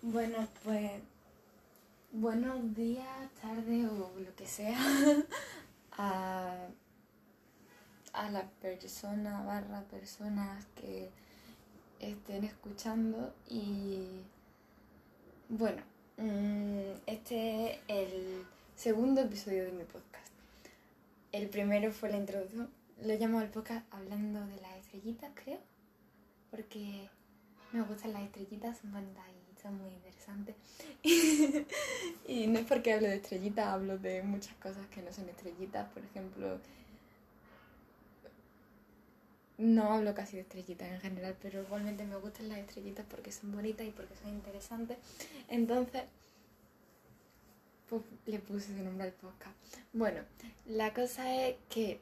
Bueno, pues buenos días, tarde o lo que sea a, a las personas barra personas que estén escuchando y bueno, mm, este es el segundo episodio de mi podcast. El primero fue la introducción, lo llamo el podcast hablando de las estrellitas, creo, porque me gustan las estrellitas, son bonitas y son muy interesantes. y no es porque hablo de estrellitas, hablo de muchas cosas que no son estrellitas, por ejemplo, no hablo casi de estrellitas en general, pero igualmente me gustan las estrellitas porque son bonitas y porque son interesantes. Entonces, pues le puse ese nombre al podcast. Bueno, la cosa es que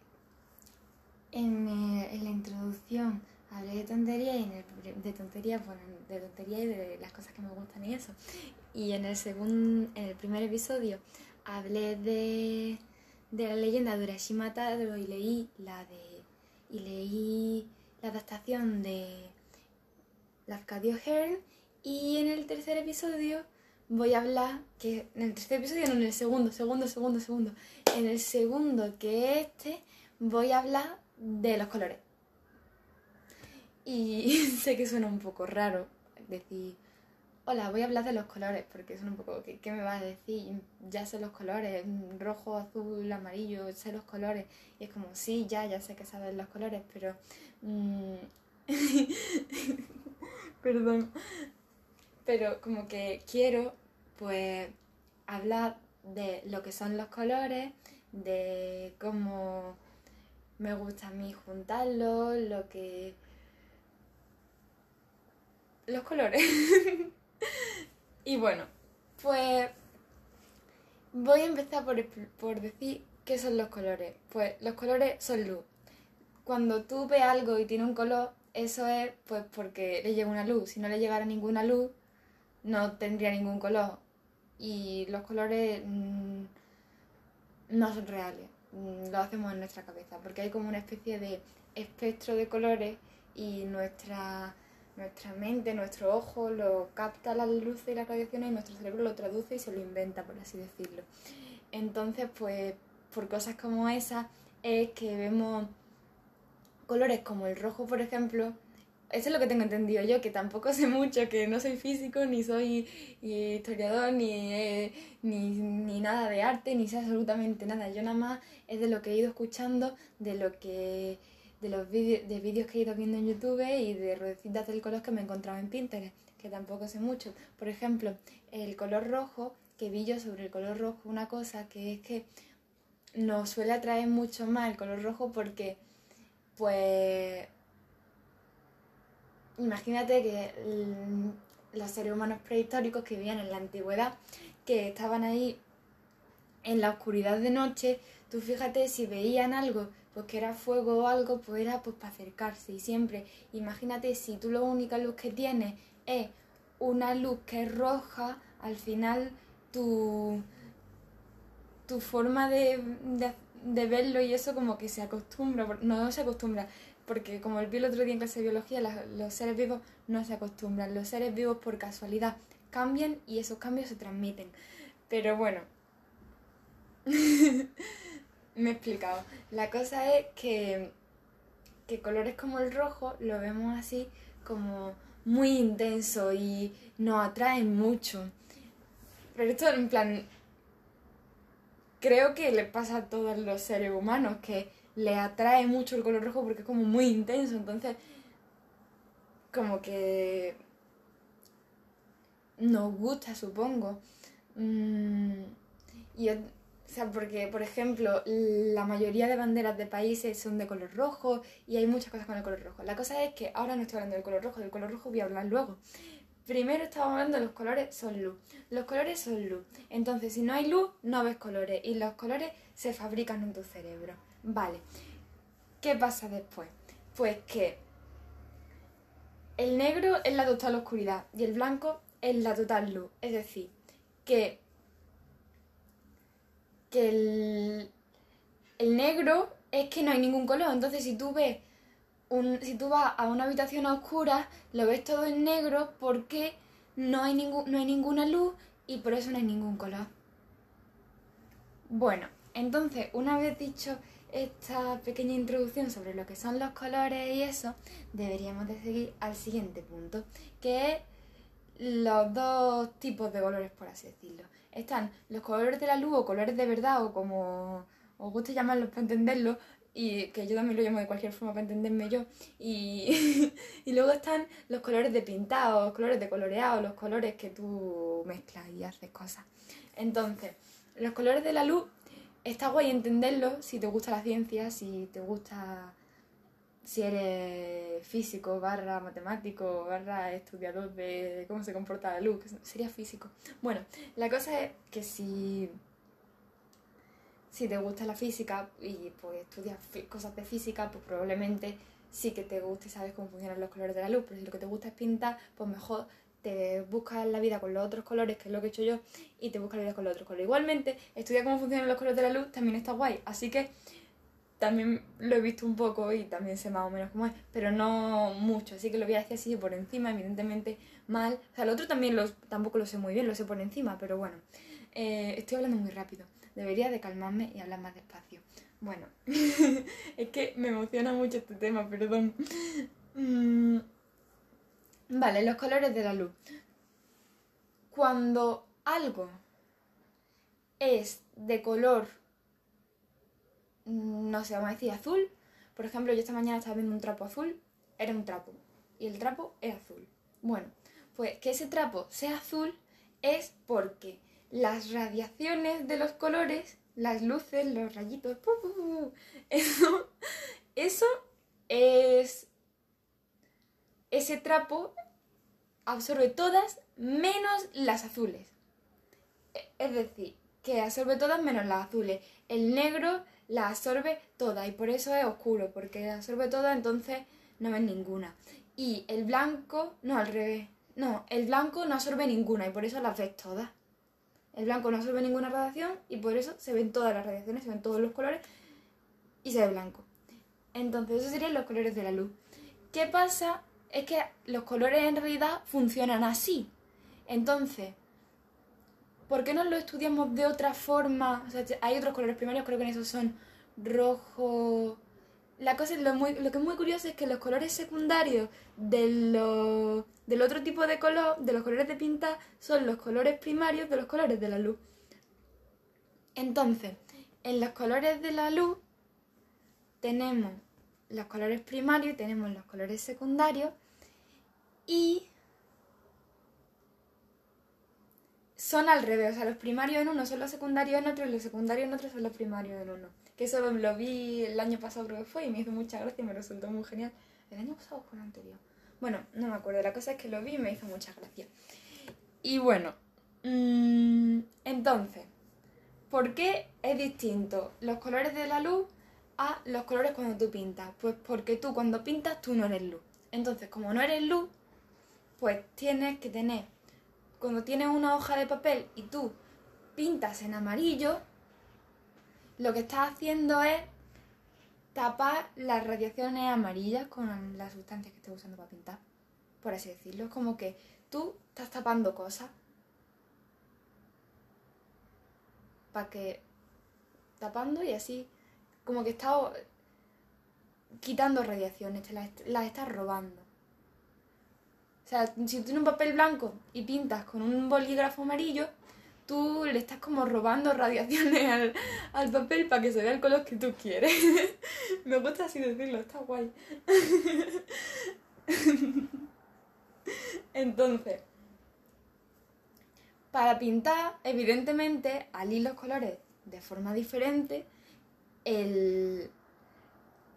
en, eh, en la introducción hablé de tontería y en el, de tontería, bueno, de tontería y de las cosas que me gustan y eso. Y en el segundo, en el primer episodio hablé de, de la leyenda de Urashima Taro y leí la de y leí la adaptación de Lafcadio Hearn y en el tercer episodio voy a hablar que en el tercer episodio no en el segundo, segundo, segundo, segundo, en el segundo que este voy a hablar de los colores. Y sé que suena un poco raro decir, hola, voy a hablar de los colores, porque suena un poco, ¿qué, qué me vas a decir? Ya sé los colores, rojo, azul, amarillo, sé los colores. Y es como, sí, ya, ya sé que sabes los colores, pero... mm, Perdón. Pero como que quiero, pues, hablar de lo que son los colores, de cómo me gusta a mí juntarlos, lo que... Los colores. y bueno, pues voy a empezar por, por decir qué son los colores. Pues los colores son luz. Cuando tú ves algo y tiene un color, eso es pues porque le llega una luz. Si no le llegara ninguna luz, no tendría ningún color. Y los colores mm, no son reales, lo hacemos en nuestra cabeza, porque hay como una especie de espectro de colores y nuestra, nuestra mente, nuestro ojo lo capta las luces y las radiaciones y nuestro cerebro lo traduce y se lo inventa, por así decirlo. Entonces, pues, por cosas como esas es que vemos colores como el rojo, por ejemplo. Eso es lo que tengo entendido yo, que tampoco sé mucho, que no soy físico, ni soy historiador, ni, eh, ni, ni nada de arte, ni sé absolutamente nada. Yo nada más es de lo que he ido escuchando, de lo que de los vídeos de vídeos que he ido viendo en YouTube y de ruedecitas del color que me he encontrado en Pinterest, que tampoco sé mucho. Por ejemplo, el color rojo, que vi yo sobre el color rojo una cosa que es que nos suele atraer mucho más el color rojo porque pues imagínate que los seres humanos prehistóricos que vivían en la antigüedad, que estaban ahí en la oscuridad de noche, tú fíjate si veían algo, pues que era fuego o algo, pues era pues para acercarse. Y siempre, imagínate si tú la única luz que tienes es una luz que es roja, al final tu, tu forma de, de, verlo y eso como que se acostumbra, no se acostumbra, porque como vi el otro día en clase de biología, los seres vivos no se acostumbran, los seres vivos por casualidad cambian y esos cambios se transmiten. Pero bueno, me he explicado. La cosa es que, que colores como el rojo lo vemos así como muy intenso y nos atraen mucho. Pero esto en plan, creo que le pasa a todos los seres humanos que le atrae mucho el color rojo porque es como muy intenso. Entonces, como que nos gusta, supongo. Mm, y, o sea, porque, por ejemplo, la mayoría de banderas de países son de color rojo y hay muchas cosas con el color rojo. La cosa es que ahora no estoy hablando del color rojo, del color rojo voy a hablar luego. Primero estamos hablando de los colores son luz. Los colores son luz. Entonces, si no hay luz, no ves colores. Y los colores se fabrican en tu cerebro. Vale. ¿Qué pasa después? Pues que el negro es la total oscuridad y el blanco es la total luz. Es decir, que, que el, el negro es que no hay ningún color. Entonces, si tú ves, un, si tú vas a una habitación oscura, lo ves todo en negro porque no hay, no hay ninguna luz y por eso no hay ningún color. Bueno, entonces, una vez dicho esta pequeña introducción sobre lo que son los colores y eso, deberíamos de seguir al siguiente punto, que es los dos tipos de colores, por así decirlo. Están los colores de la luz o colores de verdad o como os guste llamarlos para entenderlo, y que yo también lo llamo de cualquier forma para entenderme yo. Y, y luego están los colores de pintado, los colores de coloreado, los colores que tú mezclas y haces cosas. Entonces, los colores de la luz está guay entenderlos si te gusta la ciencia, si te gusta si eres físico, barra matemático, barra estudiador de cómo se comporta la luz, sería físico. Bueno, la cosa es que si, si te gusta la física y pues estudias cosas de física, pues probablemente sí que te guste y sabes cómo funcionan los colores de la luz, pero si lo que te gusta es pintar, pues mejor te buscas la vida con los otros colores, que es lo que he hecho yo, y te buscas la vida con los otros colores. Igualmente, estudiar cómo funcionan los colores de la luz también está guay, así que también lo he visto un poco y también sé más o menos cómo es, pero no mucho, así que lo voy a decir así por encima, evidentemente mal. O sea, el otro también lo, tampoco lo sé muy bien, lo sé por encima, pero bueno, eh, estoy hablando muy rápido. Debería de calmarme y hablar más despacio. Bueno, es que me emociona mucho este tema, perdón. Vale, los colores de la luz. Cuando algo es de color no sé, vamos a decir azul. Por ejemplo, yo esta mañana estaba viendo un trapo azul, era un trapo. Y el trapo es azul. Bueno, pues que ese trapo sea azul es porque las radiaciones de los colores, las luces, los rayitos, eso, eso es... Ese trapo absorbe todas menos las azules. E, es decir, que absorbe todas menos las azules. El negro la absorbe toda y por eso es oscuro, porque absorbe toda, entonces no ves ninguna. Y el blanco, no, al revés. No, el blanco no absorbe ninguna y por eso las ves todas. El blanco no absorbe ninguna radiación y por eso se ven todas las radiaciones, se ven todos los colores y se ve blanco. Entonces, esos serían los colores de la luz. ¿Qué pasa? Es que los colores en realidad funcionan así. Entonces, ¿por qué no lo estudiamos de otra forma? O sea, hay otros colores primarios, creo que en esos son rojo. La cosa, lo, muy, lo que es muy curioso es que los colores secundarios de del otro tipo de color, de los colores de pinta, son los colores primarios de los colores de la luz. Entonces, en los colores de la luz tenemos los colores primarios, tenemos los colores secundarios y son al revés, o sea, los primarios en uno son los secundarios en otro y los secundarios en otro son los primarios en uno. Que eso lo vi el año pasado creo que fue y me hizo mucha gracia y me resultó muy genial. ¿El año pasado o el anterior? Bueno, no me acuerdo, la cosa es que lo vi y me hizo mucha gracia. Y bueno, mmm, entonces, ¿por qué es distinto los colores de la luz a los colores cuando tú pintas? Pues porque tú cuando pintas tú no eres luz. Entonces, como no eres luz, pues tienes que tener cuando tienes una hoja de papel y tú pintas en amarillo, lo que estás haciendo es tapar las radiaciones amarillas con las sustancias que estés usando para pintar. Por así decirlo. Es como que tú estás tapando cosas. Para que. tapando y así. Como que estás quitando radiaciones, te las, estás robando. O sea, si tú tienes un papel blanco y pintas con un bolígrafo amarillo, tú le estás como robando radiaciones al, papel para que se vea el color que tú quieres. Me gusta así decirlo, está guay. Entonces, para pintar, evidentemente, al los colores de forma diferente, el,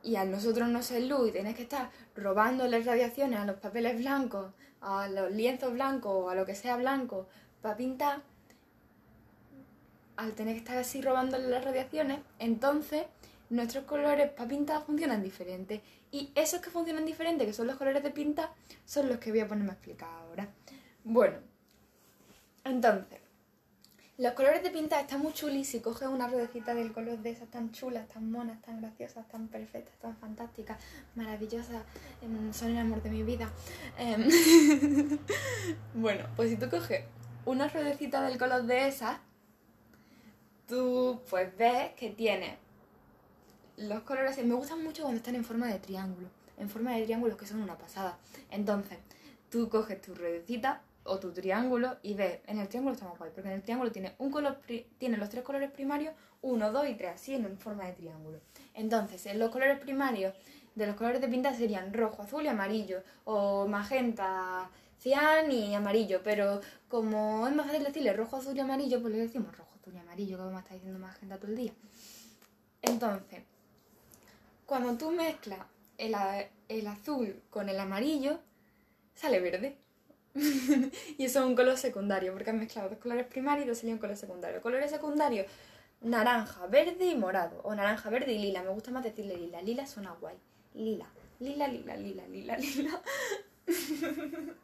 y a nosotros no ser luz y tenés que estar robándole radiaciones a los papeles blancos, a los lienzos blancos o a lo que sea blanco para pintar, al tener que estar así robándole las radiaciones, entonces nuestros colores para pintar funcionan diferentes. Y esos que funcionan diferentes, que son los colores de pintar, son los que voy a ponerme a explicar ahora. Bueno, entonces, Los colores de pinta están muy chulis si coges una ruedecita del color de esas tan chulas, tan monas, tan graciosas, tan perfectas, tan fantásticas, maravillosas, em, son el amor de mi vida. Em, bueno, pues si tú coges una ruedecita del color de esas, tú pues ves que tiene los colores, me gustan mucho cuando están en forma de triángulo, en forma de triángulos que son una pasada. Entonces, tú coges tu ruedecita, o tu triángulo y ves, en el triángulo está más guay, porque en el triángulo tiene, un color tiene los tres colores primarios, uno, dos y tres, así en forma de triángulo. Entonces, en los colores primarios de los colores de pinta serían rojo, azul y amarillo, o magenta, cian y amarillo, pero como es más fácil decirle rojo, azul y amarillo, pues le decimos rojo, azul y amarillo, vamos a estar diciendo magenta todo el día. Entonces, cuando tú mezclas el, el azul con el amarillo, sale verde. y eso es un color secundario, porque han mezclado dos colores primarios y dos sería un color secundario. Colores secundarios, naranja, verde y morado. O naranja, verde y lila. Me gusta más decirle lila. Lila suena guay. Lila. Lila, lila, lila, lila, lila.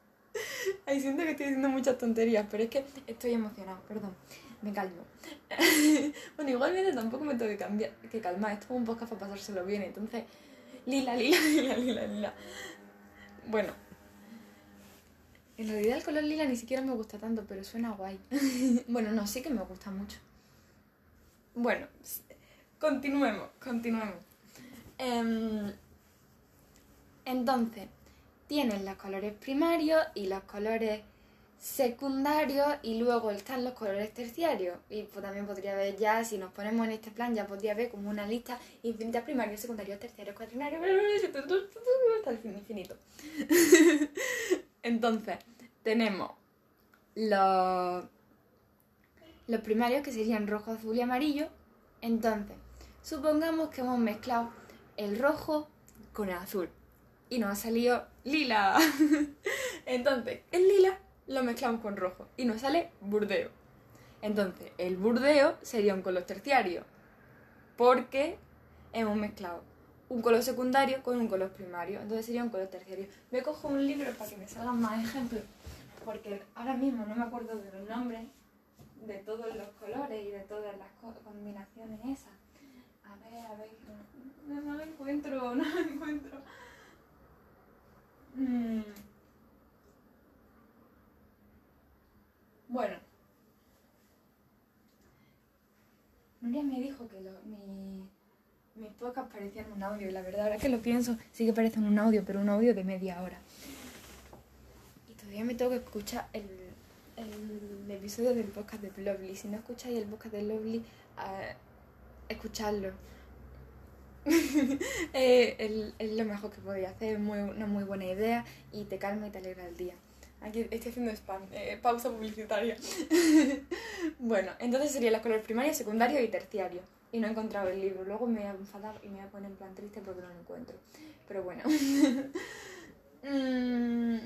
Ay, siento que estoy diciendo muchas tonterías, pero es que estoy emocionado, perdón. Me calmo. bueno, igualmente tampoco me tengo que, cambiar, que calmar. Esto es un podcast para pasárselo bien. Entonces, lila, lila, lila, lila, lila. Bueno, en realidad el color lila ni siquiera me gusta tanto, pero suena guay. bueno, no, sí que me gusta mucho. Bueno, continuemos, continuemos. Em, entonces, tienen los colores primarios y los colores secundarios y luego están los colores terciarios. Y pues también podría ver ya, si nos ponemos en este plan, ya podría ver como una lista infinita primarios, secundarios, terciarios, cuaternarios, hasta el fin infinito. Entonces, tenemos los, los primarios que serían rojo, azul y amarillo. Entonces, supongamos que hemos mezclado el rojo con el azul y nos ha salido lila. Entonces, el lila lo mezclamos con rojo y nos sale burdeo. Entonces, el burdeo sería un color terciario porque hemos mezclado un color secundario con un color primario. Entonces sería un color terciario. Me cojo un libro para que me salgan más ejemplos, porque ahora mismo no me acuerdo de los nombres de todos los colores y de todas las combinaciones esas. A ver, a ver, no, lo encuentro, no lo encuentro. Mm. Bueno. Nuria me dijo que lo, mi mis podcasts parecían un audio y la verdad, ahora que lo pienso, sí que parecen un audio, pero un audio de media hora. Y todavía me tengo que escuchar el, el episodio del podcast de Lovely. Si no escucháis el podcast de Lovely, uh, escuchadlo. eh, es lo mejor que podía hacer, es muy, una muy buena idea y te calma y te alegra el día. Aquí estoy haciendo spam, eh, pausa publicitaria. bueno, entonces serían los colores primarios, secundarios y terciarios y no he encontrado el libro. Luego me voy a enfadar y me voy a poner en plan triste porque no lo encuentro. Pero bueno. Mm.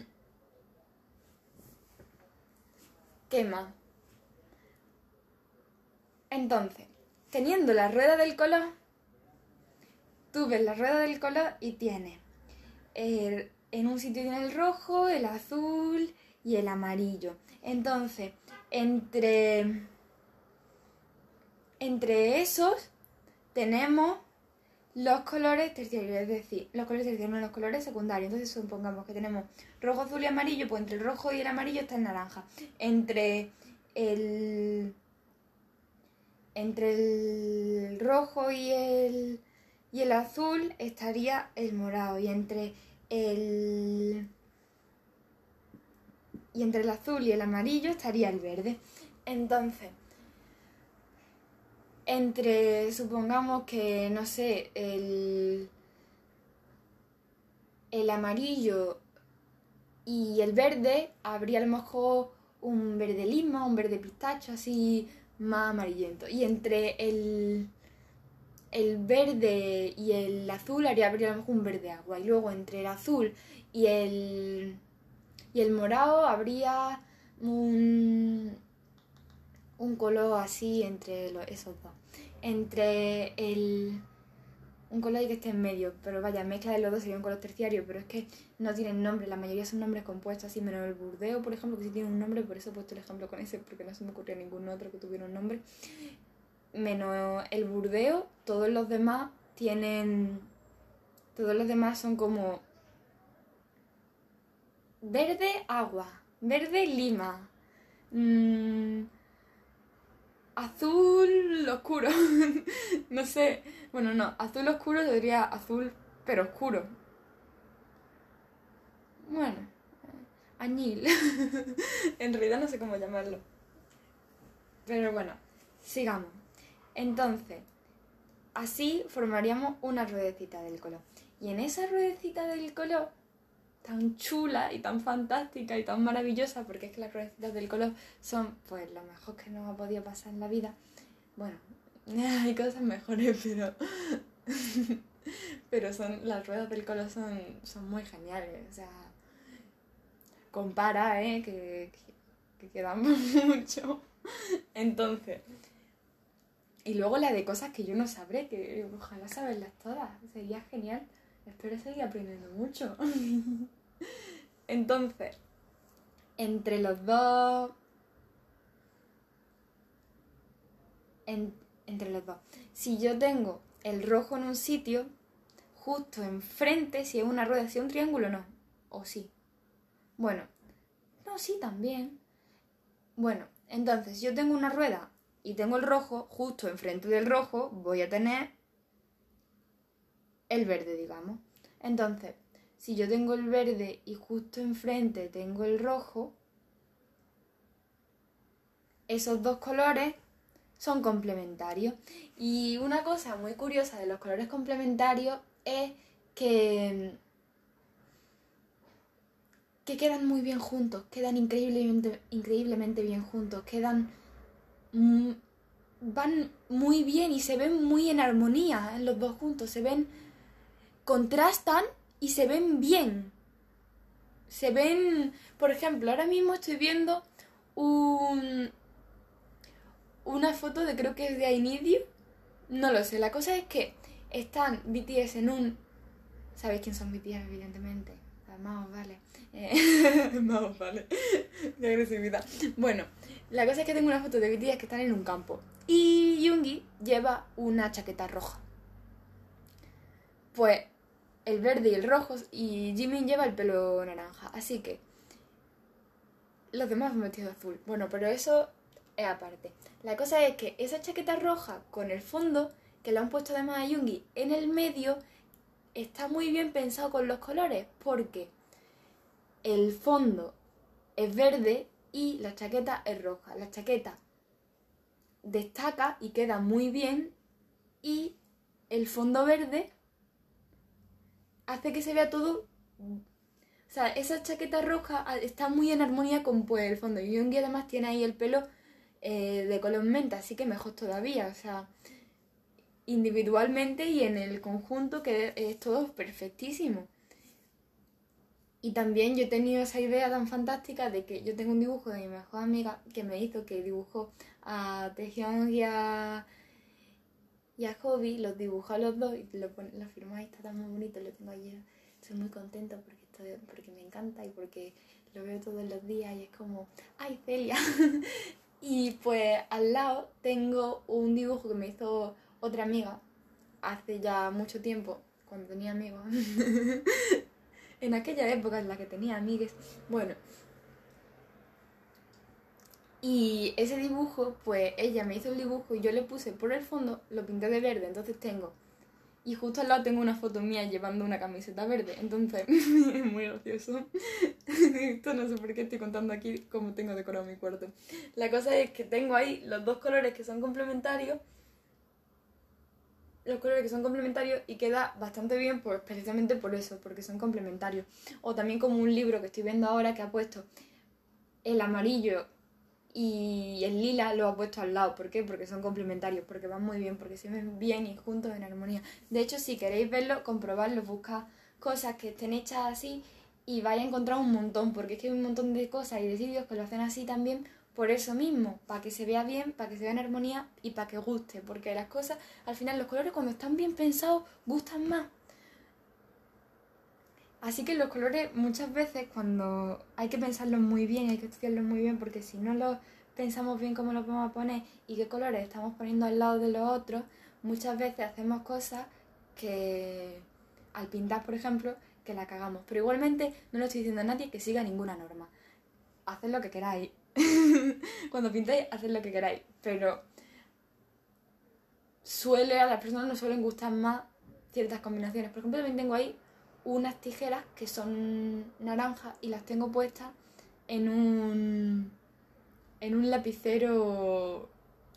¿Qué? Entonces, teniendo la rueda del color, tú ves la rueda del color y tienes en un sitio tiene el rojo, el azul y el amarillo. Entonces, entre entre esos tenemos los colores terciarios, es decir, los colores terciarios, los colores secundarios. Entonces supongamos que tenemos rojo, azul y amarillo, pues entre el rojo y el amarillo está el naranja. Entre el entre el rojo y el y el azul estaría el morado y entre el y entre el azul y el amarillo estaría el verde. Entonces, entre, supongamos que, no sé, el, el amarillo y el verde, habría a lo mejor un verde lima, un verde pistacho, así más amarillento. Y entre el, el verde y el azul habría a lo mejor un verde agua. Y luego entre el azul y el, y el morado habría un, un color así entre esos dos. Entre el, un color que esté en medio, pero vaya, mezcla de los dos sería un color terciario, pero es que no tienen nombre, la mayoría son nombres compuestos, así menos el burdeo, por ejemplo, que sí tiene un nombre, por eso he puesto el ejemplo con ese, porque no se me ocurrió ningún otro que tuviera un nombre. Menos el burdeo, todos los demás tienen. Todos los demás son como. Verde agua, verde lima, mm, azul oscuro, no sé, bueno, no, azul oscuro debería azul pero oscuro. Bueno, añil. en realidad no sé cómo llamarlo. Pero bueno, sigamos. Entonces, así formaríamos una ruedecita del color. Y en esa ruedecita del color, tan chula y tan fantástica y tan maravillosa, porque es que las ruedecitas del color son pues lo mejor que nos ha podido pasar en la vida. Bueno, hay cosas mejores, pero. pero son. Las ruedas del color son, son muy geniales. O sea. Compara, ¿eh? Que, que, quedan mucho. Entonces. Y luego la de cosas que yo no sabré, que ojalá saberlas todas. Sería genial. Espero seguir aprendiendo mucho. Entonces, entre los dos. entre los dos. Si yo tengo el rojo en un sitio, justo enfrente, si es una rueda, si es un triángulo, no. O sí. Bueno, no, sí también. Bueno, entonces, yo tengo una rueda y tengo el rojo, justo enfrente del rojo voy a tener el verde, digamos. Entonces, si yo tengo el verde y justo enfrente tengo el rojo, esos dos colores son complementarios. Y una cosa muy curiosa de los colores complementarios es que, que quedan muy bien juntos, quedan increíblemente, increíblemente bien juntos, quedan... van muy bien y se ven muy en armonía en los dos juntos, se ven... contrastan y se ven bien. Se ven, por ejemplo, ahora mismo estoy viendo un, una foto de creo que es de I No lo sé, la cosa es que están BTS en un... ¿Sabéis quién son BTS? Evidentemente. Vamos, vale. Eh, vale. De agresividad. Bueno, la cosa es que tengo una foto de BTS que están en un campo. Y Yoongi lleva una chaqueta roja. Pues el verde y el rojo y Jimin lleva el pelo naranja. Así que los demás han vestido azul. Bueno, pero eso es aparte. La cosa es que esa chaqueta roja con el fondo, que le han puesto además a Yungi en el medio, está muy bien pensado con los colores, porque el fondo es verde y la chaqueta es roja. La chaqueta destaca y queda muy bien y el fondo verde hace que se vea todo o sea, esa chaqueta roja está muy en armonía con pues, el fondo. Y Yoongi además tiene ahí el pelo eh, de color menta, así que mejor todavía. O sea, individualmente y en el conjunto que es todo perfectísimo. Y también yo he tenido esa idea tan fantástica de que yo tengo un dibujo de mi mejor amiga que me hizo que dibujó a Tejión y a, y a Hobby, los dibujó a los dos y lo, lo firmó ahí, está tan bonito, lo tengo ahí. Estoy muy contento porque, estoy, porque me encanta y porque lo veo todos los días y es como, ¡ay, Celia! y pues al lado tengo un dibujo que me hizo otra amiga hace ya mucho tiempo, cuando tenía amigos. en aquella época en la que tenía amigues. Bueno. Y ese dibujo, pues ella me hizo el dibujo y yo le puse por el fondo, lo pinté de verde, entonces tengo. Y justo al lado tengo una foto mía llevando una camiseta verde, entonces es muy gracioso. Esto no sé por qué estoy contando aquí cómo tengo decorado mi cuarto. La cosa es que tengo ahí los dos colores que son complementarios los colores que son complementarios y queda bastante bien pues, precisamente por eso, porque son complementarios. O también como un libro que estoy viendo ahora que ha puesto el amarillo y el lila lo ha puesto al lado. ¿Por qué? Porque son complementarios, porque van muy bien, porque se ven bien y juntos en armonía. De hecho, si queréis verlo, comprobarlo, buscad cosas que estén hechas así y vais a encontrar un montón, porque es que hay un montón de cosas y de sitios que lo hacen así también Por eso mismo, para que se vea bien, para que se vea en armonía y para que guste, porque las cosas, al final los colores cuando están bien pensados, gustan más. Así que los colores muchas veces cuando hay que pensarlos muy bien, hay que estudiarlos muy bien, porque si no los pensamos bien cómo los vamos a poner y qué colores estamos poniendo al lado de los otros, muchas veces hacemos cosas que al pintar, por ejemplo, que la cagamos. Pero igualmente no le estoy diciendo a nadie que siga ninguna norma. Haced lo que queráis. Cuando pintéis, haced lo que queráis. Pero suele, a las personas no suelen gustar más ciertas combinaciones. Por ejemplo, también tengo ahí unas tijeras que son naranjas y las tengo puestas en un en un lapicero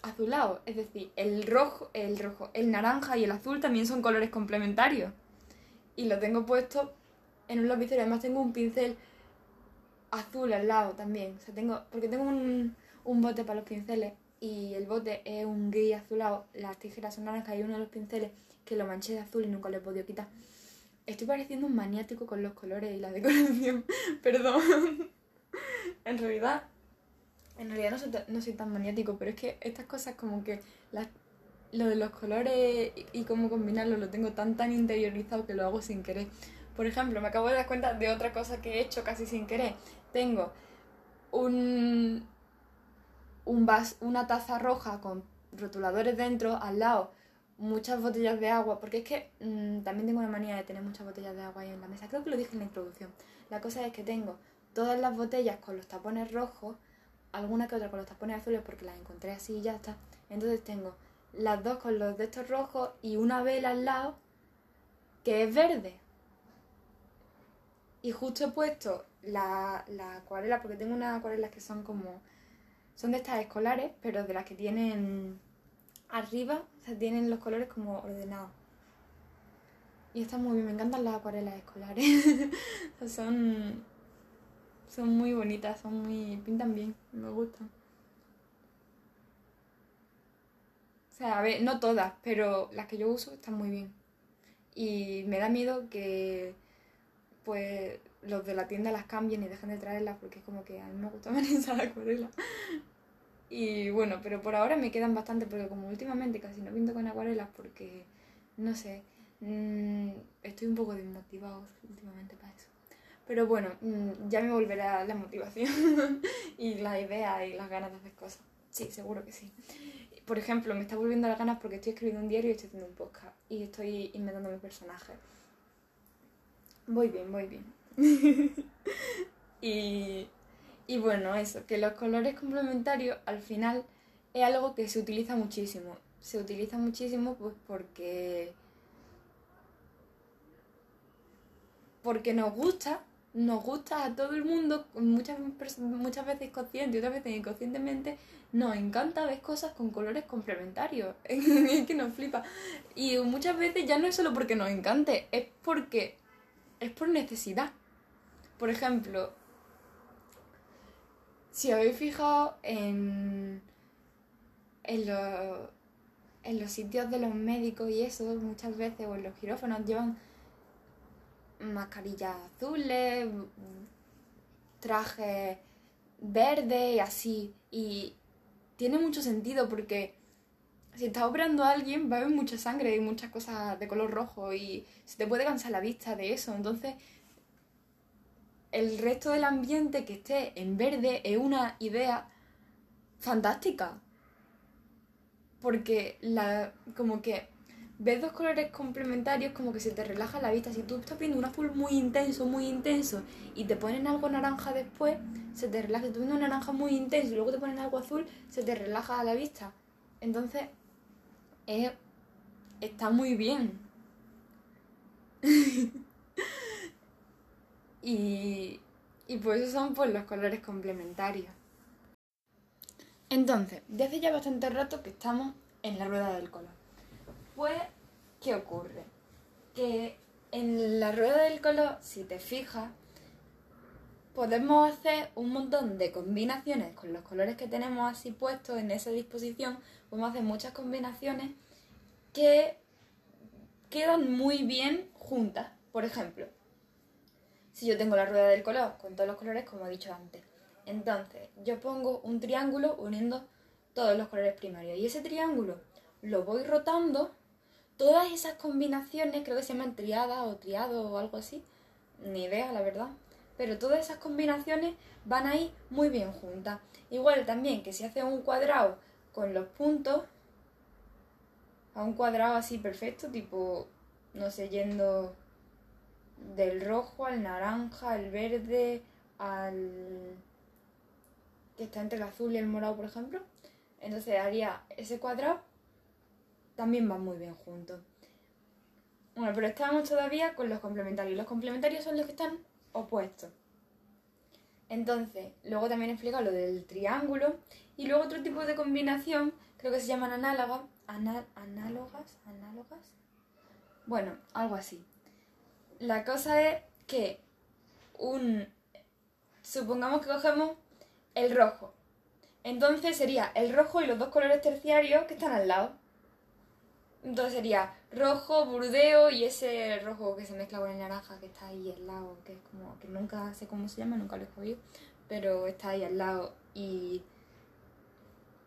azulado, es decir, el rojo, el rojo, el naranja y el azul también son colores complementarios. Y lo tengo puesto en un lapicero, además tengo un pincel azul al lado también, o sea, tengo porque tengo un, un bote para los pinceles y el bote es un gris azulado, las tijeras son naranjas y uno de los pinceles que lo manché de azul y nunca lo he podido quitar. Estoy pareciendo un maniático con los colores y la decoración. Perdón. en realidad, en realidad no soy, no soy, tan maniático, pero es que estas cosas como que lo de los colores y, cómo combinarlos lo tengo tan tan interiorizado que lo hago sin querer. Por ejemplo, me acabo de dar cuenta de otra cosa que he hecho casi sin querer. Tengo un, un vas, una taza roja con rotuladores dentro al lado muchas botellas de agua, porque es que mm, también tengo una manía de tener muchas botellas de agua ahí en la mesa. Creo que lo dije en la introducción. La cosa es que tengo todas las botellas con los tapones rojos, alguna que otra con los tapones azules porque las encontré así y ya está. Entonces tengo las dos con los de estos rojos y una vela al lado que es verde. Y justo he puesto la, la acuarela, porque tengo unas acuarelas que son como... Son de estas escolares, pero de las que tienen arriba, o sea, tienen los colores como ordenados. Y está muy bien, me encantan las acuarelas escolares. son, son muy bonitas, son muy. pintan bien, me gustan. O sea, a ver, no todas, pero las que yo uso están muy bien. Y me da miedo que pues los de la tienda las cambien y dejen de traerlas porque es como que a mí me gusta más esa acuarela. Y bueno, pero por ahora me quedan bastante porque como últimamente casi no pinto con acuarelas porque, no sé, mmm, estoy un poco desmotivado últimamente para eso. Pero bueno, mmm, ya me volverá la motivación y la idea y las ganas de hacer cosas. Sí, seguro que sí. Por ejemplo, me está volviendo las ganas porque estoy escribiendo un diario y estoy haciendo un podcast y estoy inventando mi personaje. Voy bien, voy bien. y y bueno, eso, que los colores complementarios al final es algo que se utiliza muchísimo. Se utiliza muchísimo pues porque porque nos gusta, nos gusta a todo el mundo, muchas, muchas veces consciente y otras veces inconscientemente, nos encanta ver cosas con colores complementarios. es que nos flipa. Y muchas veces ya no es solo porque nos encante, es porque es por necesidad. Por ejemplo, si habéis fijado en, en, los sitios de los médicos y eso, muchas veces, o en los quirófanos, llevan mascarillas azules, trajes verdes y así. Y tiene mucho sentido porque si estás operando a alguien va a haber mucha sangre y muchas cosas de color rojo y se te puede cansar la vista de eso. Entonces el resto del ambiente que esté en verde es una idea fantástica. Porque la, como que ves dos colores complementarios como que se te relaja la vista. Si tú estás viendo un azul muy intenso, muy intenso y te ponen algo naranja después, se te relaja. Si tú viendo un naranja muy intenso y luego te ponen algo azul, se te relaja a la vista. Entonces, está muy bien. Y, y pues esos son pues los colores complementarios. Entonces, desde ya bastante rato que estamos en la rueda del color. Pues, ¿qué ocurre? Que en la rueda del color, si te fijas, podemos hacer un montón de combinaciones con los colores que tenemos así puestos en esa disposición. Podemos hacer muchas combinaciones que quedan muy bien juntas. Por ejemplo, si yo tengo la rueda del color con todos los colores, como he dicho antes, Entonces, yo pongo un triángulo uniendo todos los colores primarios. Y ese triángulo lo voy rotando. Todas esas combinaciones, creo que se llaman triadas o triado o algo así. Ni idea, la verdad. Pero todas esas combinaciones van ahí muy bien juntas. Igual también que si hace un cuadrado con los puntos, a un cuadrado así perfecto, tipo, no sé, yendo del rojo al naranja, al verde, al que está entre el azul y el morado, por ejemplo. Entonces haría ese cuadrado, también va muy bien juntos. Bueno, pero estamos todavía con los complementarios. Los complementarios son los que están opuestos. Entonces, luego también he lo del triángulo. Y luego otro tipo de combinación, creo que se llaman análogas. análogas, análogas. Bueno, algo así. La cosa es que un... Supongamos que cogemos el rojo. Entonces sería el rojo y los dos colores terciarios que están al lado. Entonces sería rojo, burdeo y ese rojo que se mezcla con el naranja que está ahí al lado, que es como que nunca sé cómo se llama, nunca lo he cogido, pero está ahí al lado y,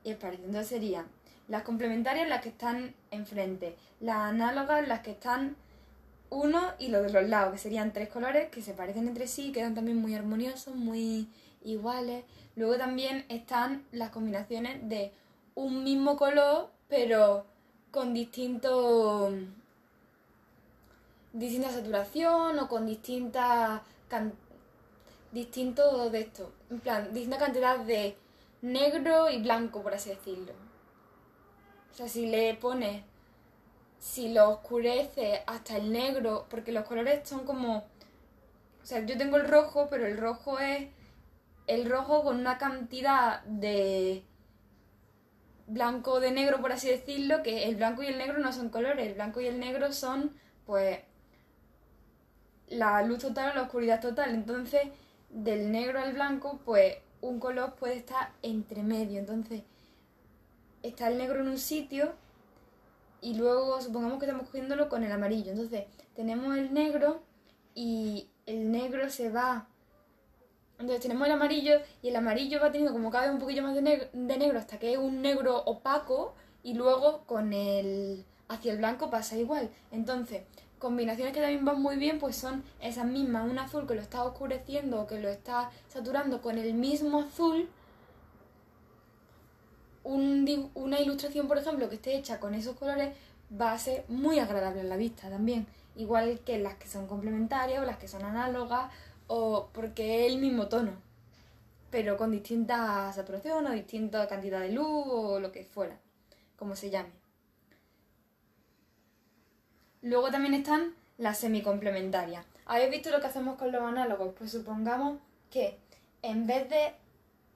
y es parecido. Entonces serían las complementarias las que están enfrente, las análogas las que están uno y los de los lados, que serían tres colores que se parecen entre sí, quedan también muy armoniosos, muy iguales. Luego también están las combinaciones de un mismo color, pero con distinto, distinta saturación o con distinta distinto de esto, en plan, distinta cantidad de negro y blanco, por así decirlo. O sea, si le pones, si lo oscurece hasta el negro, porque los colores son como, o sea, yo tengo el rojo, pero el rojo es el rojo con una cantidad de blanco de negro, por así decirlo, que el blanco y el negro no son colores, el blanco y el negro son, pues, la luz total o la oscuridad total. Entonces, del negro al blanco, pues, un color puede estar entre medio. Entonces, está el negro en un sitio y luego supongamos que estamos cogiéndolo con el amarillo. Entonces, tenemos el negro y el negro se va entonces tenemos el amarillo y el amarillo va teniendo como cada vez un poquillo más de, negro hasta que es un negro opaco y luego con el hacia el blanco pasa igual. Entonces, combinaciones que también van muy bien pues son esas mismas, un azul que lo está oscureciendo o que lo está saturando con el mismo azul. Una ilustración, por ejemplo, que esté hecha con esos colores va a ser muy agradable a la vista también. Igual que las que son complementarias o las que son análogas o porque es el mismo tono, pero con distinta saturación o distinta cantidad de luz o lo que fuera, como se llame. Luego también están las semicomplementarias. ¿Habéis visto lo que hacemos con los análogos? Pues supongamos que en vez de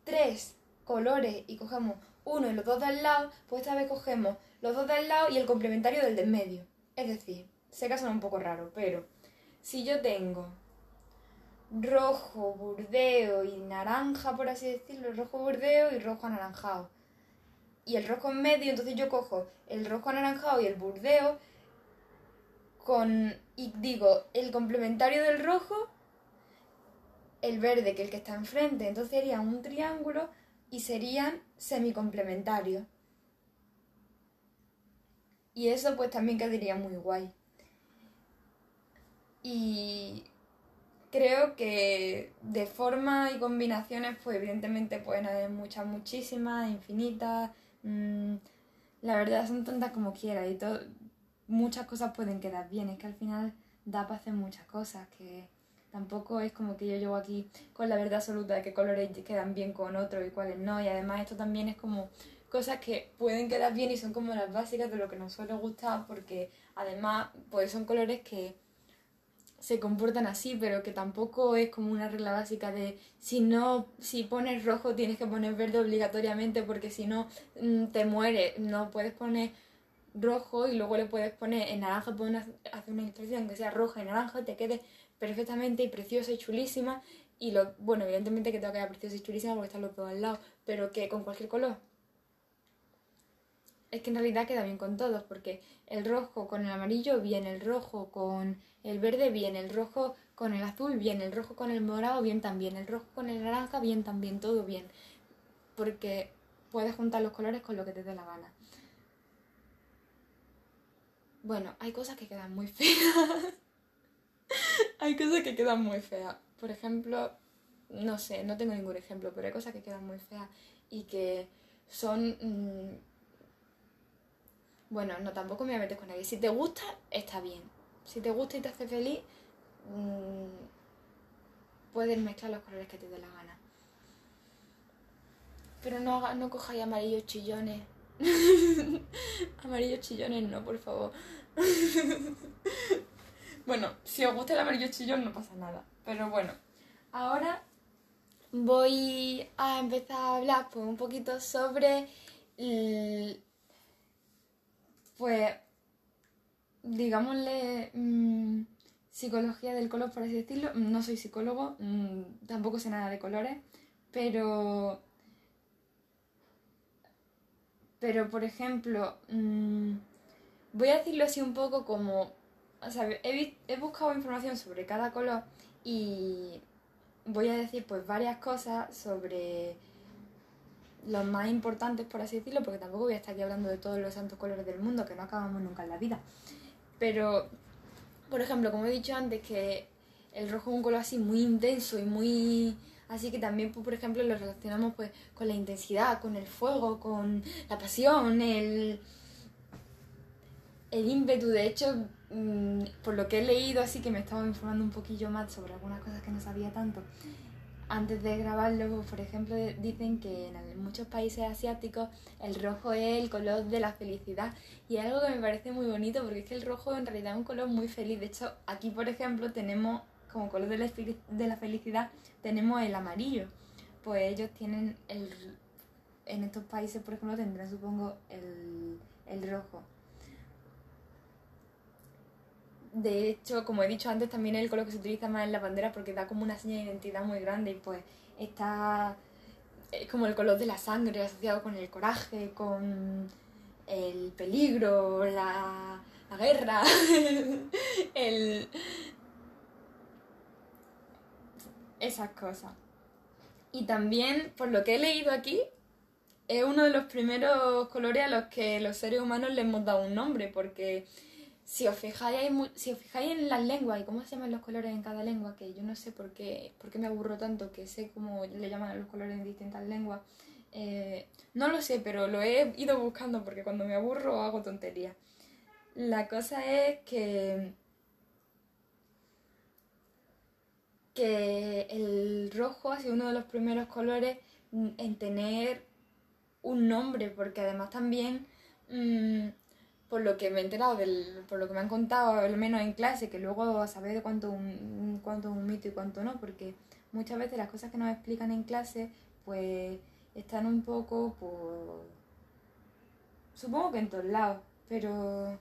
tres colores y cogemos uno y los dos del lado, pues esta vez cogemos los dos del lado y el complementario del del medio. Es decir, que suena un poco raro, pero si yo tengo rojo, burdeo y naranja, por así decirlo, rojo burdeo y rojo anaranjado. Y el rojo en medio, entonces yo cojo el rojo anaranjado y el burdeo con, y digo, el complementario del rojo, el verde, que es el que está enfrente, entonces sería un triángulo y serían semicomplementarios. Y eso pues también quedaría muy guay. Y creo que de forma y combinaciones, pues evidentemente pueden haber muchas, muchísimas, infinitas. Mm, la verdad son tantas como quiera y todo, muchas cosas pueden quedar bien. Es que al final da para hacer muchas cosas, que tampoco es como que yo llego aquí con la verdad absoluta de qué colores quedan bien con otros y cuáles no. Y además esto también es como cosas que pueden quedar bien y son como las básicas de lo que nos suele gustar porque además pues son colores que se comportan así, pero que tampoco es como una regla básica de si no, si pones rojo tienes que poner verde obligatoriamente porque si no mm, te muere. No puedes poner rojo y luego le puedes poner en naranja, puedes hacer una ilustración que sea roja y naranja te quede perfectamente y preciosa y chulísima. Y lo, bueno, evidentemente que te va a quedar preciosa y chulísima porque están los dos al lado, pero que con cualquier color es que en realidad queda bien con todos, porque el rojo con el amarillo bien, el rojo con el verde bien, el rojo con el azul, bien, el rojo con el morado, bien también, el rojo con el naranja, bien también, todo bien. Porque puedes juntar los colores con lo que te dé la gana. Bueno, hay cosas que quedan muy feas. Hay cosas que quedan muy feas. Por ejemplo, no sé, no tengo ningún ejemplo, pero hay cosas que quedan muy feas y que son... Mm, bueno, no, tampoco me voy a meter con nadie. Si te gusta, está bien. Si te gusta y te hace feliz, mm, puedes mezclar los colores que te dé la gana. Pero no, no cojáis amarillos chillones. amarillos chillones no, por favor. bueno, si os gusta el amarillo chillón no pasa nada. Pero bueno, ahora voy a empezar a hablar pues, un poquito sobre pues digámosle mm, psicología del color por así decirlo no soy psicólogo mm, tampoco sé nada de colores pero pero por ejemplo mm, voy a decirlo así un poco como o sea, he, he buscado información sobre cada color y voy a decir pues varias cosas sobre los más importantes, por así decirlo, porque tampoco voy a estar aquí hablando de todos los santos colores del mundo, que no acabamos nunca en la vida. Pero, por ejemplo, como he dicho antes, que el rojo es un color así muy intenso y muy... Así que también, pues, por ejemplo, lo relacionamos pues con la intensidad, con el fuego, con la pasión, el, el ímpetu. De hecho, Mm, por lo que he leído, así que me estaba informando un poquillo más sobre algunas cosas que no sabía tanto. Antes de grabarlo, por ejemplo, dicen que en muchos países asiáticos el rojo es el color de la felicidad y es algo que me parece muy bonito porque es que el rojo en realidad es un color muy feliz. De hecho, aquí, por ejemplo, tenemos como color de la, de la felicidad, tenemos el amarillo. Pues ellos tienen el... En estos países, por ejemplo, tendrán, supongo, el, el rojo de hecho, como he dicho antes, también el color que se utiliza más en la bandera porque da como una señal de identidad muy grande y pues está es como el color de la sangre asociado con el coraje, con el peligro, la, la guerra, el... esas cosas. Y también, por lo que he leído aquí, es uno de los primeros colores a los que los seres humanos le hemos dado un nombre, porque si os fijáis, si os fijáis en las lenguas y cómo se llaman los colores en cada lengua, que yo no sé por qué, por me aburro tanto, que sé cómo le llaman los colores en distintas lenguas, eh, no lo sé, pero lo he ido buscando porque cuando me aburro hago tonterías. La cosa es que que el rojo ha sido uno de los primeros colores en tener un nombre, porque además también mm, por lo que me he enterado, del, por lo que me han contado, al menos en clase, que luego saber de cuánto un, cuánto es un mito y cuánto no, porque muchas veces las cosas que nos explican en clase, pues están un poco por... Supongo que en todos lados, pero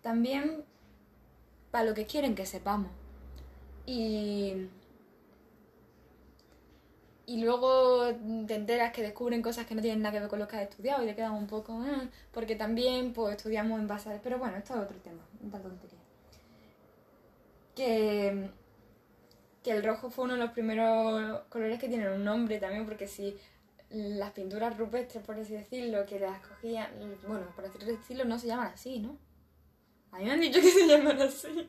también para lo que quieren que sepamos. Y y luego te enteras que descubren cosas que no tienen nada que ver con lo que has estudiado y te quedan un poco, ah", porque también pues estudiamos en base a... Pero bueno, esto es otro tema, una tontería. Que, que el rojo fue uno de los primeros colores que tienen un nombre también, porque si las pinturas rupestres, por así decirlo, que las cogían, bueno, por así decirlo, no se llaman así, ¿no? A mí me han dicho que se llaman así.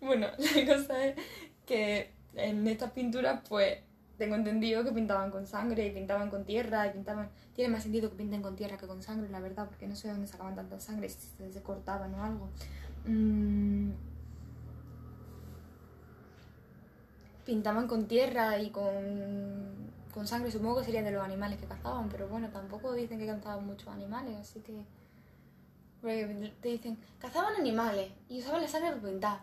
bueno, la cosa es que en estas pinturas, pues tengo entendido que pintaban con sangre y pintaban con tierra y pintaban... Tiene más sentido que pinten con tierra que con sangre, la verdad, porque no sé dónde sacaban tanta sangre, si se, cortaban o algo. Mm. Pintaban con tierra y con, con sangre, supongo que serían de los animales que cazaban, pero bueno, tampoco dicen que cazaban muchos animales, así que... te dicen, cazaban animales y usaban la sangre para pintar.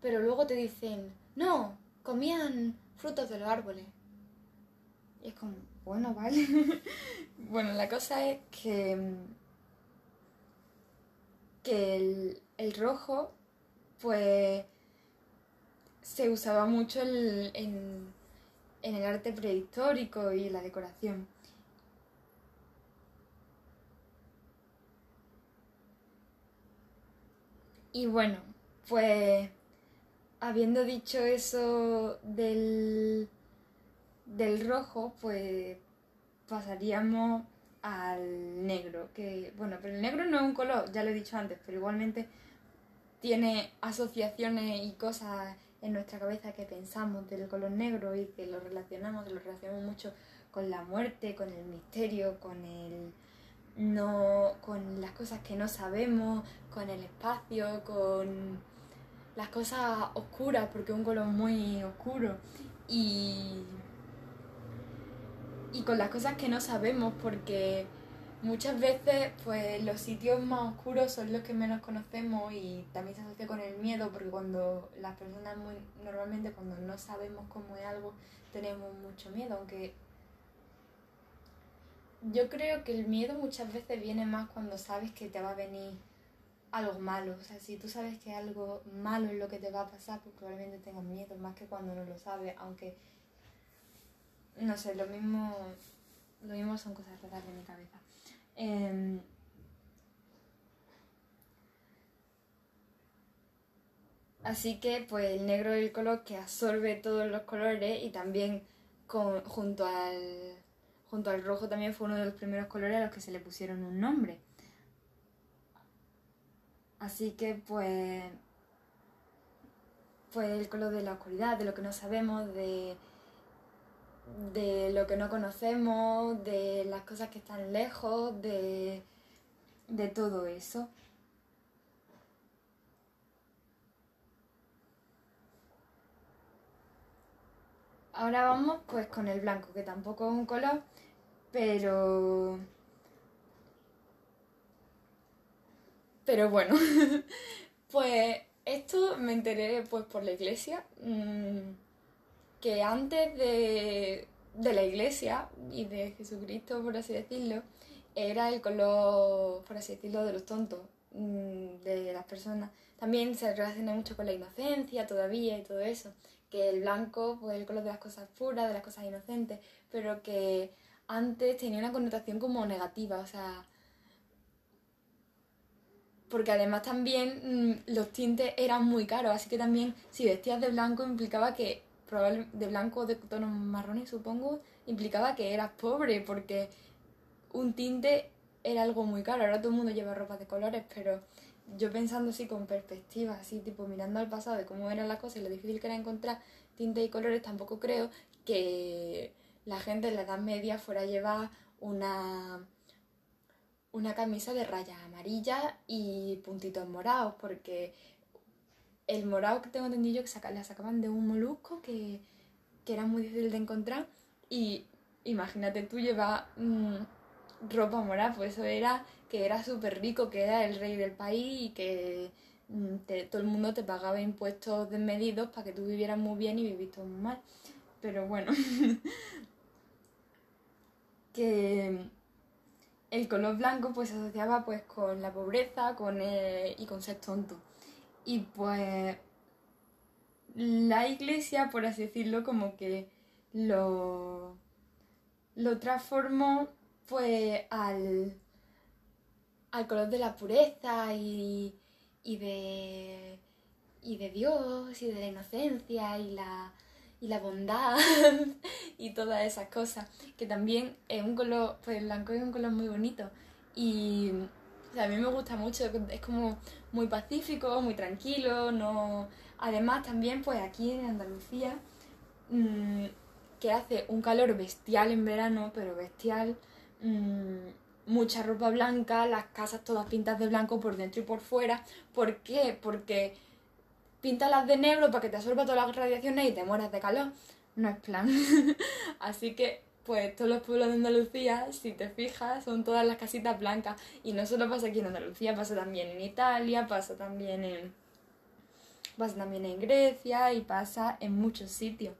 Pero luego te dicen, no, comían frutos de los árboles. Y es como, bueno, vale. bueno, la cosa es que, que el, rojo, pues, se usaba mucho en, en el arte prehistórico y la decoración. Y bueno, pues habiendo dicho eso del, del rojo, pues pasaríamos al negro, que bueno, pero el negro no es un color, ya lo he dicho antes, pero igualmente tiene asociaciones y cosas en nuestra cabeza que pensamos del color negro y que lo relacionamos, lo relacionamos mucho con la muerte, con el misterio, con el no con las cosas que no sabemos, con el espacio, con las cosas oscuras, porque es un color muy oscuro. Y y con las cosas que no sabemos, porque muchas veces pues los sitios más oscuros son los que menos conocemos y también se asocia con el miedo, porque cuando las personas muy normalmente cuando no sabemos cómo es algo tenemos mucho miedo, aunque yo creo que el miedo muchas veces viene más cuando sabes que te va a venir algo malo. O sea, si tú sabes que algo malo es lo que te va a pasar, pues probablemente tengas miedo, más que cuando no lo sabes, aunque no sé, lo mismo, lo mismo son cosas raras de mi cabeza. Em, así que pues el negro es el color que absorbe todos los colores y también con, junto, al, junto al rojo también fue uno de los primeros colores a los que se le pusieron un nombre. Así que pues, pues el color de la oscuridad, de lo que no sabemos, de de lo que no conocemos, de las cosas que están lejos, de, de todo eso. Ahora vamos pues con el blanco, que tampoco es un color, pero... Pero bueno, pues esto me enteré pues por la iglesia. Mm, que antes de, la iglesia y de Jesucristo, por así decirlo, era el color, por así decirlo, de los tontos, mm, de las personas. También se relaciona mucho con la inocencia todavía y todo eso, que el blanco, pues el color de las cosas puras, de las cosas inocentes, pero que antes tenía una connotación como negativa, o sea, porque además también mm, los tintes eran muy caros, así que también si vestías de blanco implicaba que de blanco o de tonos marrones, supongo, implicaba que eras pobre, porque un tinte era algo muy caro. Ahora todo el mundo lleva ropa de colores, pero yo pensando así con perspectiva, así tipo mirando al pasado de cómo eran las cosas y lo difícil que era encontrar tintes y colores, tampoco creo que la gente en la Edad Media fuera a llevar una, una camisa de rayas amarillas y puntitos morados, porque el morado que tengo entendido que la sacaban de un molusco que, era muy difícil de encontrar y imagínate tú llevar mm, ropa morada, pues eso era que era súper rico, que era el rey del país y que mm, todo el mundo te pagaba impuestos desmedidos para que tú vivieras muy bien y viviste muy mal. Pero bueno, que el color blanco pues se asociaba pues con la pobreza con, y con ser tonto. Y pues la iglesia, por así decirlo, como que lo, lo transformó pues al, al color de la pureza y, y, de, y de Dios y de la inocencia y la, y la bondad y todas esas cosas, que también es un color, pues el blanco es un color muy bonito y a mí me gusta mucho, es como muy pacífico, muy tranquilo, no... Además también pues aquí en Andalucía, mm, que hace un calor bestial en verano, pero bestial, mm, mucha ropa blanca, las casas todas pintas de blanco por dentro y por fuera. ¿Por qué? Porque píntalas de negro para que te absorba todas las radiaciones y te mueras de calor. No es plan. Así que pues todos los pueblos de Andalucía, si te fijas, son todas las casitas blancas. Y no solo pasa aquí en Andalucía, pasa también en Italia, pasa también en. pasa también en Grecia y pasa en muchos sitios.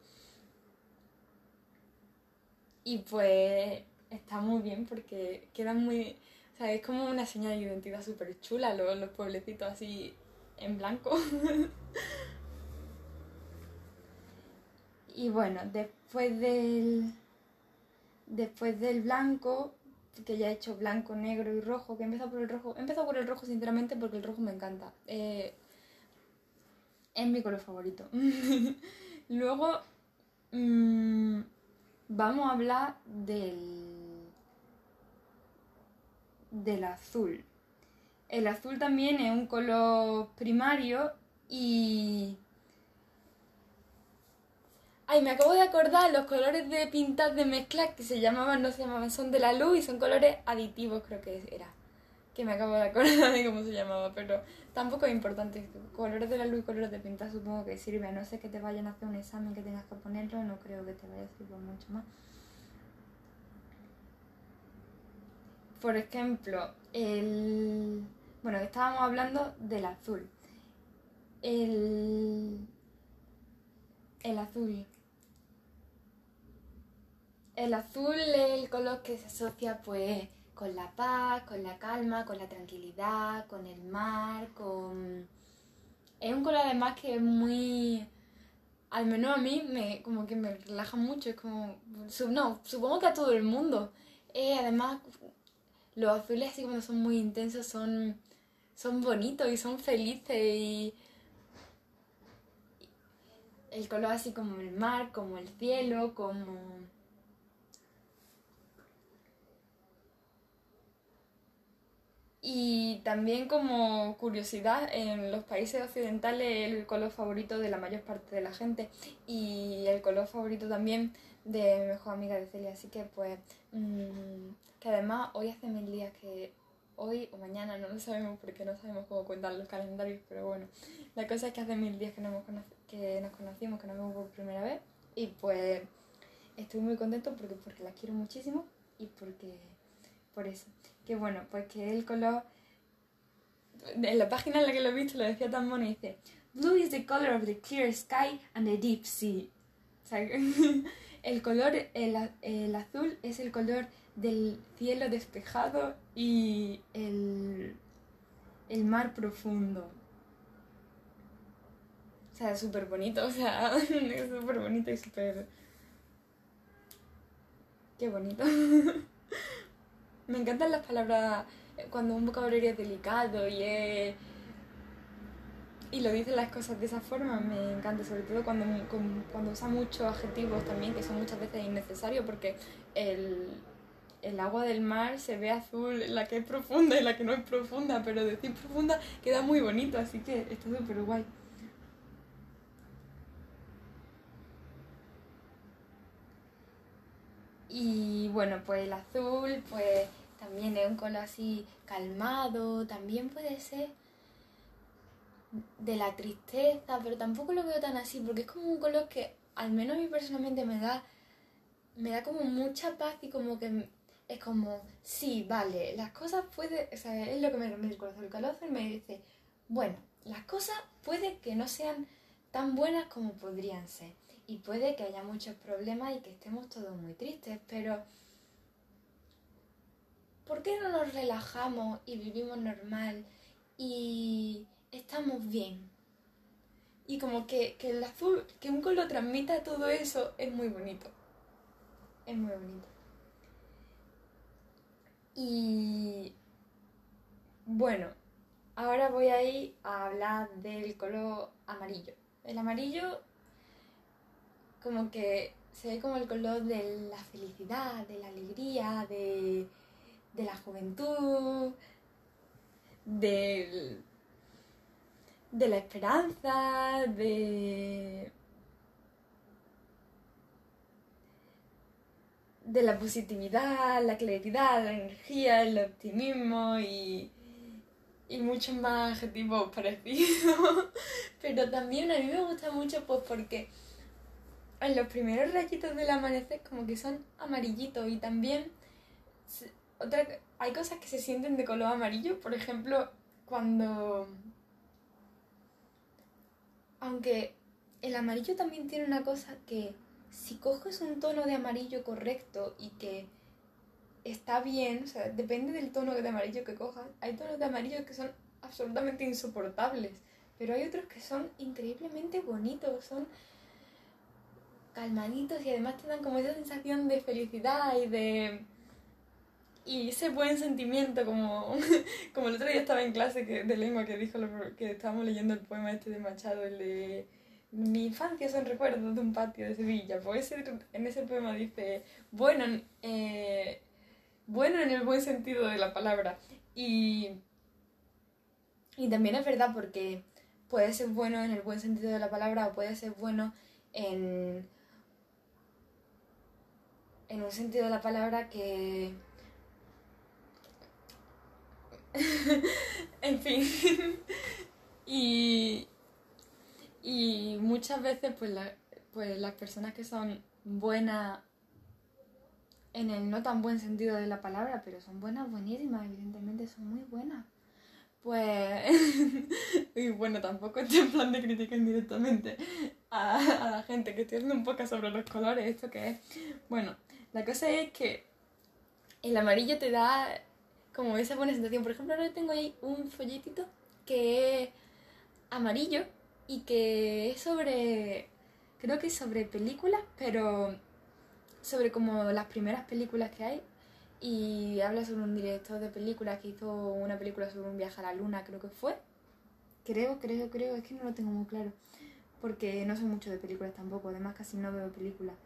Y pues está muy bien porque quedan muy. O sea, es como una señal de identidad súper chula los, los pueblecitos así en blanco. y bueno, después del Después del blanco, que ya he hecho blanco, negro y rojo, que he empezado por el rojo. He empezado por el rojo, sinceramente, porque el rojo me encanta. Eh, Es mi color favorito. Luego mm, vamos a hablar del, del azul. El azul también es un color primario y... Ay, me acabo de acordar los colores de pintas de mezcla que se llamaban, no se llamaban, son de la luz y son colores aditivos, creo que era. Que me acabo de acordar de cómo se llamaba, pero tampoco es importante. Colores de la luz y colores de pinta supongo que sirve. No sé que te vayan a hacer un examen que tengas que ponerlo, no creo que te vaya a servir mucho más. Por ejemplo, el bueno, estábamos hablando del azul. El, el azul. El azul es el color que se asocia pues con la paz, con la calma, con la tranquilidad, con el mar, con... Es un color además que es muy... Al menos a mí me, como que me relaja mucho, es como... No, supongo que a todo el mundo. además, los azules así cuando son muy intensos son son bonitos y son felices y el color así como el mar, como el cielo, como... Y también como curiosidad, en los países occidentales el color favorito de la mayor parte de la gente y el color favorito también de mi mejor amiga de Celia. Así que pues, mm, que además hoy hace mil días que hoy o mañana, no lo sabemos porque no sabemos cómo cuentan los calendarios, pero bueno, la cosa es que hace mil días que, nos conocimos, que nos vemos por primera vez y pues estoy muy contento porque, porque la quiero muchísimo y porque, por eso, que bueno, pues que el color, en la página en la que lo he visto lo decía tan mono y dice, Blue is the color of the clear sky and the deep sea, el color, el, el azul es el color del cielo despejado y el, el mar profundo. O sea, súper bonito, o sea, es súper bonito y súper... Qué bonito. Me encantan las palabras cuando un vocabulario es delicado y es... Y lo dicen las cosas de esa forma, me encanta, sobre todo cuando, cuando usa muchos adjetivos también, que son muchas veces innecesarios, porque el, el agua del mar se ve azul, la que es profunda y la que no es profunda, pero decir profunda queda muy bonito, así que está súper guay. Y bueno, pues el azul, pues también es un color así calmado, también puede ser de la tristeza, pero tampoco lo veo tan así, porque es como un color que al menos a mí personalmente me da, me da como mucha paz y como que es como, sí, vale, las cosas puede, o sea, es lo que me remite el corazón. El corazón me dice, bueno, las cosas puede que no sean tan buenas como podrían ser. Y puede que haya muchos problemas y que estemos todos muy tristes, pero ¿por qué no nos relajamos y vivimos normal y estamos bien? Y como que, que el azul, que un color transmita todo eso, es muy bonito. Es muy bonito. Y bueno, ahora voy a ir a hablar del color amarillo. El amarillo como que se ve como el color de la felicidad, de la alegría, de, de la juventud, de la esperanza, de de la positividad, la claridad, la energía, el optimismo y, y muchos más adjetivos parecidos. Pero también a mí me gusta mucho pues porque en los primeros rayitos del amanecer como que son amarillitos y también otra, hay cosas que se sienten de color amarillo, por ejemplo, cuando... Aunque el amarillo también tiene una cosa que si coges un tono de amarillo correcto y que está bien, o sea, depende del tono de amarillo que cojas, hay tonos de amarillo que son absolutamente insoportables, pero hay otros que son increíblemente bonitos, son calmaditos y además te dan como esa sensación de felicidad y de y ese buen sentimiento, como, como el otro día estaba en clase que, de lengua que dijo que estábamos leyendo el poema este de Machado, el de mi infancia son recuerdos de un patio de Sevilla. Pues en ese poema dice, bueno, eh, bueno en el buen sentido de la palabra. Y, y también es verdad porque puede ser bueno en el buen sentido de la palabra o puede ser bueno en, en un sentido de la palabra que en fin. y, y muchas veces pues, pues las personas que son buenas en el no tan buen sentido de la palabra, pero son buenas, buenísimas, evidentemente son muy buenas. Pues, y bueno, tampoco estoy en plan de criticar indirectamente a, la gente que estoy haciendo un poco sobre los colores, esto que es. Bueno, la cosa es que el amarillo te da como esa buena sensación. Por ejemplo, ahora tengo ahí un folletito que es amarillo y que es sobre, creo que es sobre películas, pero sobre como las primeras películas que hay y habla sobre un director de películas que hizo una película sobre un viaje a la luna, creo que fue. Creo, creo, creo, es que no lo tengo muy claro, porque no sé mucho de películas tampoco, además casi no veo películas.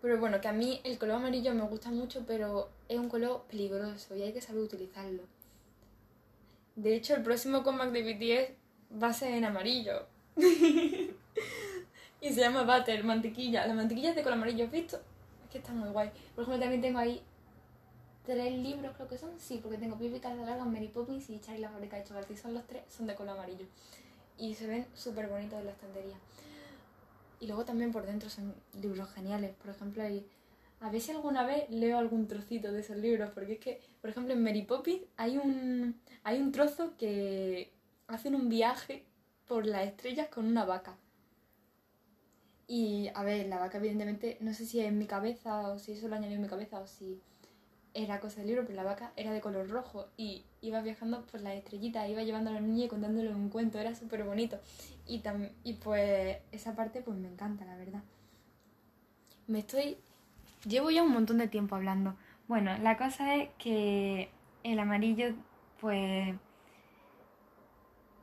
Pero bueno, que a mí el color amarillo me gusta mucho, pero es un color peligroso y hay que saber utilizarlo. De hecho, el próximo comeback de BTS va a ser en amarillo. y se llama Butter, mantequilla. La mantequilla es de color amarillo, ¿has visto? Es que está muy guay. Por ejemplo, también tengo ahí tres libros, creo que son. Sí, porque tengo Pipi Larga, Mary Poppins y Charlie la fábrica de chocolate. Son los tres, son de color amarillo. Y se ven súper bonitos en la estantería. Y luego también por dentro son libros geniales. Por ejemplo, hay, a ver si alguna vez leo algún trocito de esos libros, porque es que, por ejemplo, en Mary Poppins hay un, hay un trozo que hacen un viaje por las estrellas con una vaca. Y, a ver, la vaca evidentemente, no sé si es en mi cabeza o si eso lo añadió en mi cabeza o si era cosa del libro, pero la vaca era de color rojo y iba viajando por las estrellitas, iba llevando a los niños y contándole un cuento, era súper bonito. Y, y pues esa parte pues me encanta, la verdad. Me estoy... Llevo ya un montón de tiempo hablando. Bueno, la cosa es que el amarillo pues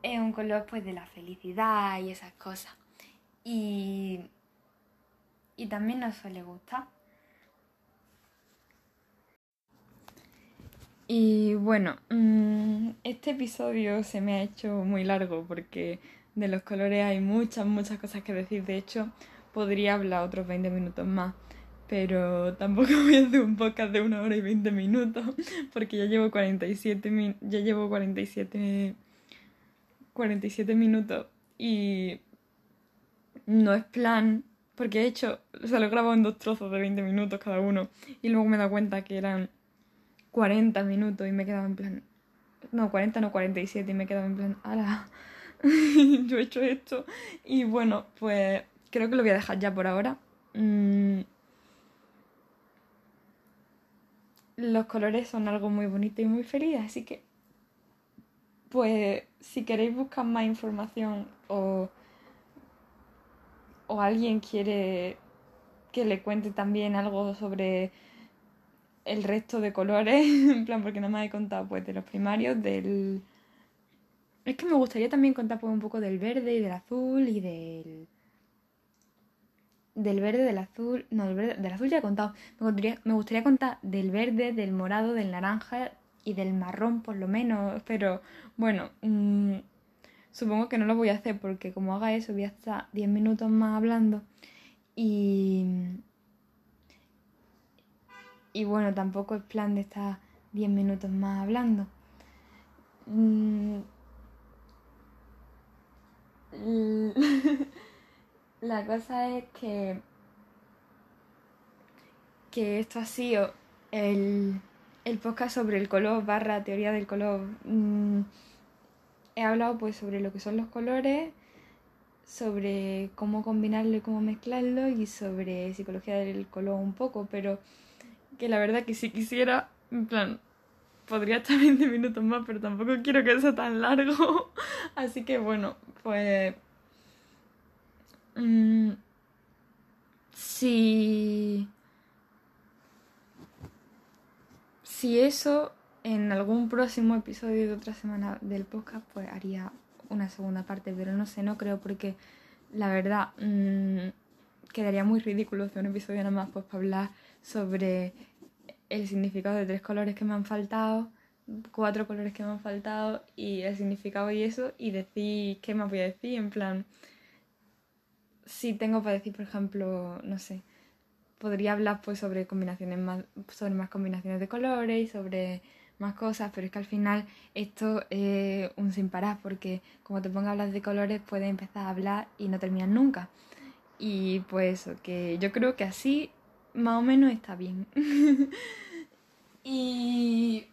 es un color pues de la felicidad y esas cosas. Y, y también nos suele gustar. Y bueno, mm, este episodio se me ha hecho muy largo porque de los colores hay muchas, muchas cosas que decir. De hecho, podría hablar otros 20 minutos más, pero tampoco voy a hacer un podcast de una hora y 20 minutos porque ya llevo 47, ya llevo 47, 47 minutos y no es plan porque he hecho, o sea, lo he grabado en dos trozos de 20 minutos cada uno y luego me he dado cuenta que eran 40 minutos y me quedaba en plan. No, 40, no 47 y me quedaba en plan. ¡Hala! Yo he hecho esto. Y bueno, pues creo que lo voy a dejar ya por ahora. Mm. Los colores son algo muy bonito y muy feliz, así que. Pues si queréis buscar más información o. o alguien quiere que le cuente también algo sobre el resto de colores, en plan, porque nada más he contado pues de los primarios, del... Es que me gustaría también contar pues, un poco del verde y del azul y del... Del verde, del azul... No, del, verde, del azul ya he contado. Me gustaría, me gustaría contar del verde, del morado, del naranja y del marrón por lo menos. Pero bueno, mmm, supongo que no lo voy a hacer porque como haga eso voy a estar 10 minutos más hablando. Y y bueno, tampoco es plan de estar 10 minutos más hablando. Mm. La cosa es que, que esto ha sido el, el podcast sobre el color barra teoría del color. Mm. He hablado pues sobre lo que son los colores, sobre cómo combinarlo y cómo mezclarlo y sobre psicología del color un poco, pero que la verdad que si quisiera, en plan, podría estar 20 minutos más, pero tampoco quiero que sea tan largo. Así que bueno, pues... Mmm, si... eso en algún próximo episodio de otra semana del podcast, pues haría una segunda parte, pero no sé, no creo porque la verdad mmm, quedaría muy ridículo hacer un episodio nada más pues para hablar sobre el significado de tres colores que me han faltado, cuatro colores que me han faltado y el significado y eso y decir qué más voy a decir, en plan, si tengo para decir, por ejemplo, no sé, podría hablar pues sobre combinaciones más, sobre más combinaciones de colores y sobre más cosas, pero es que al final esto es un sin parar, porque como te pongo a hablar de colores, puedes empezar a hablar y no terminas nunca. Y pues eso, que yo creo que así más o menos está bien. y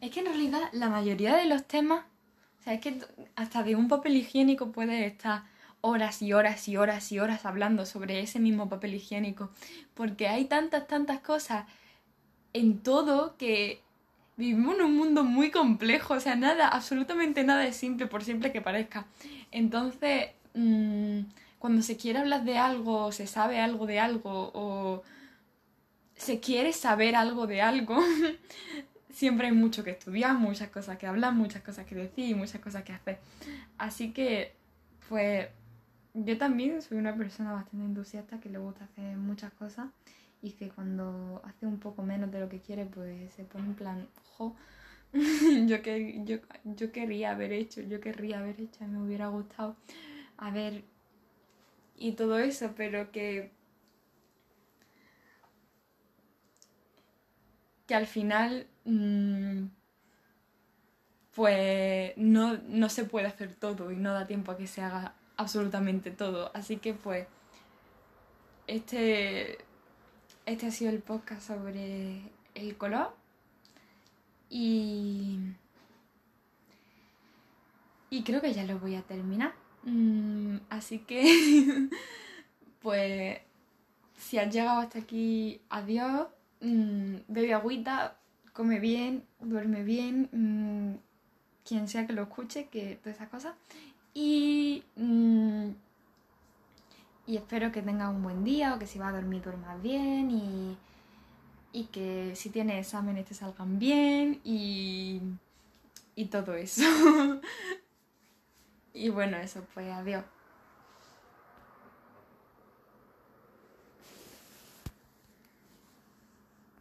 es que en realidad la mayoría de los temas, o sea, es que hasta de un papel higiénico puede estar horas y horas y horas y horas hablando sobre ese mismo papel higiénico, porque hay tantas, tantas cosas en todo que vivimos en un mundo muy complejo, o sea, nada, absolutamente nada es simple, por simple que parezca. Entonces, mmm, cuando se quiere hablar de algo, o se sabe algo de algo, o se quiere saber algo de algo, siempre hay mucho que estudiar, muchas cosas que hablar, muchas cosas que decir, muchas cosas que hacer. Así que, pues, yo también soy una persona bastante entusiasta que le gusta hacer muchas cosas y que cuando hace un poco menos de lo que quiere, pues se pone en plan, jo, yo, que, yo, yo querría haber hecho, yo querría haber hecho, me hubiera gustado haber y todo eso, pero que que al final pues no, no se puede hacer todo y no da tiempo a que se haga absolutamente todo. Así que pues este este ha sido el podcast sobre el color. Y. Y creo que ya lo voy a terminar. Mm, así que. pues. Si has llegado hasta aquí, adiós. Mm, bebe agüita, come bien, duerme bien. Mm, quien sea que lo escuche, que todas esas cosas. Y y espero que tengas un buen día o que si vas a dormir duermas bien y, y que si tienes exámenes te salgan bien y, y todo eso. y bueno, eso, pues adiós.